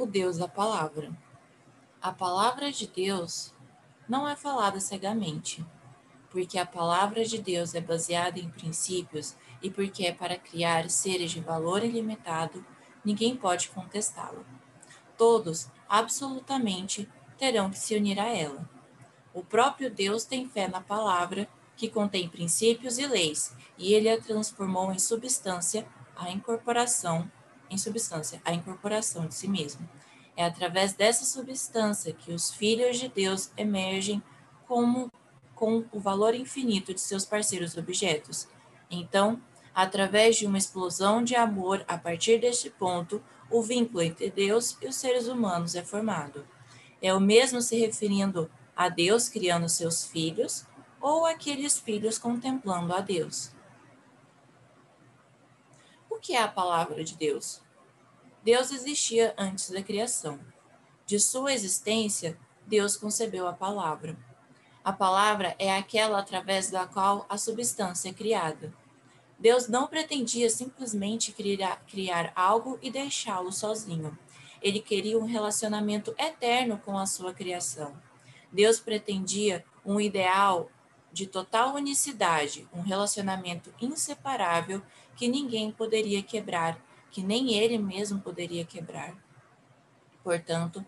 o Deus da palavra. A palavra de Deus não é falada cegamente, porque a palavra de Deus é baseada em princípios e porque é para criar seres de valor ilimitado, ninguém pode contestá-la. Todos, absolutamente, terão que se unir a ela. O próprio Deus tem fé na palavra, que contém princípios e leis, e ele a transformou em substância a incorporação em substância, a incorporação de si mesmo. É através dessa substância que os filhos de Deus emergem como com o valor infinito de seus parceiros objetos. Então, através de uma explosão de amor, a partir deste ponto, o vínculo entre Deus e os seres humanos é formado. É o mesmo se referindo a Deus criando seus filhos ou aqueles filhos contemplando a Deus. Que é a palavra de Deus? Deus existia antes da criação. De sua existência, Deus concebeu a palavra. A palavra é aquela através da qual a substância é criada. Deus não pretendia simplesmente criar, criar algo e deixá-lo sozinho. Ele queria um relacionamento eterno com a sua criação. Deus pretendia um ideal de total unicidade, um relacionamento inseparável que ninguém poderia quebrar, que nem ele mesmo poderia quebrar. Portanto,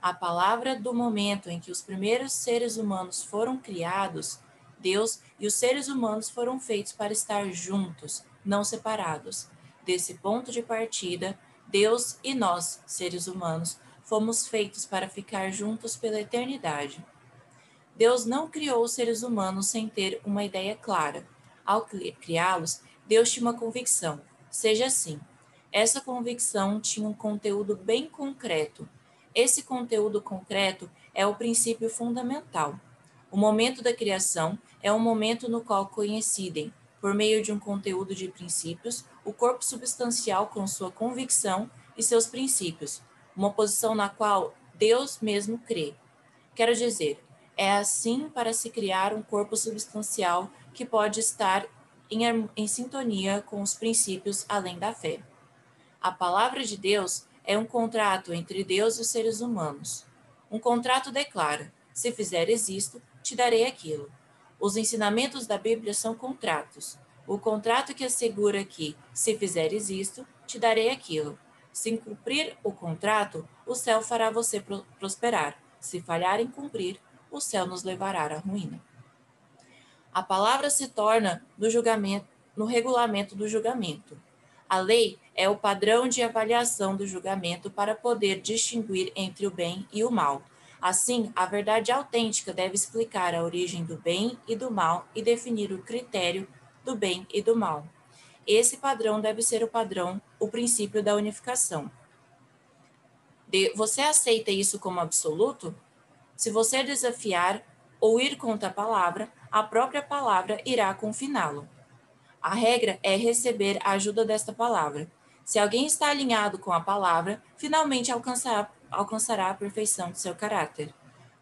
a palavra do momento em que os primeiros seres humanos foram criados, Deus e os seres humanos foram feitos para estar juntos, não separados. Desse ponto de partida, Deus e nós, seres humanos, fomos feitos para ficar juntos pela eternidade. Deus não criou os seres humanos sem ter uma ideia clara. Ao criá-los, Deus tinha uma convicção: seja assim. Essa convicção tinha um conteúdo bem concreto. Esse conteúdo concreto é o princípio fundamental. O momento da criação é um momento no qual coincidem, por meio de um conteúdo de princípios, o corpo substancial com sua convicção e seus princípios, uma posição na qual Deus mesmo crê. Quero dizer, é assim para se criar um corpo substancial que pode estar em, em sintonia com os princípios além da fé. A palavra de Deus é um contrato entre Deus e os seres humanos. Um contrato declara: se fizeres isto, te darei aquilo. Os ensinamentos da Bíblia são contratos. O contrato que assegura que, se fizeres isto, te darei aquilo. Se cumprir o contrato, o céu fará você prosperar. Se falhar em cumprir, o céu nos levará à ruína. A palavra se torna no julgamento, no regulamento do julgamento. A lei é o padrão de avaliação do julgamento para poder distinguir entre o bem e o mal. Assim, a verdade autêntica deve explicar a origem do bem e do mal e definir o critério do bem e do mal. Esse padrão deve ser o padrão, o princípio da unificação. De, você aceita isso como absoluto? Se você desafiar ou ir contra a palavra, a própria palavra irá confiná-lo. A regra é receber a ajuda desta palavra. Se alguém está alinhado com a palavra, finalmente alcançará, alcançará a perfeição de seu caráter.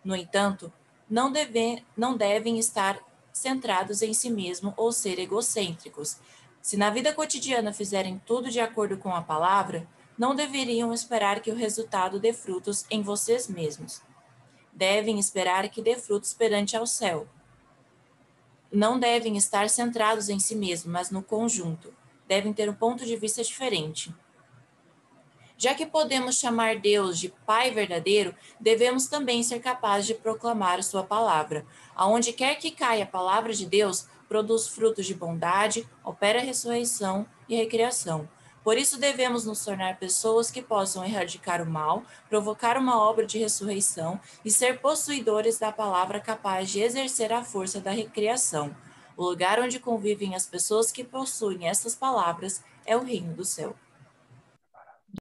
No entanto, não, deve, não devem estar centrados em si mesmo ou ser egocêntricos. Se na vida cotidiana fizerem tudo de acordo com a palavra, não deveriam esperar que o resultado dê frutos em vocês mesmos devem esperar que dê frutos perante ao céu. Não devem estar centrados em si mesmos, mas no conjunto. Devem ter um ponto de vista diferente. Já que podemos chamar Deus de Pai verdadeiro, devemos também ser capazes de proclamar sua palavra. Aonde quer que caia a palavra de Deus, produz frutos de bondade, opera ressurreição e recriação. Por isso devemos nos tornar pessoas que possam erradicar o mal, provocar uma obra de ressurreição e ser possuidores da palavra capaz de exercer a força da recriação. O lugar onde convivem as pessoas que possuem essas palavras é o reino do céu.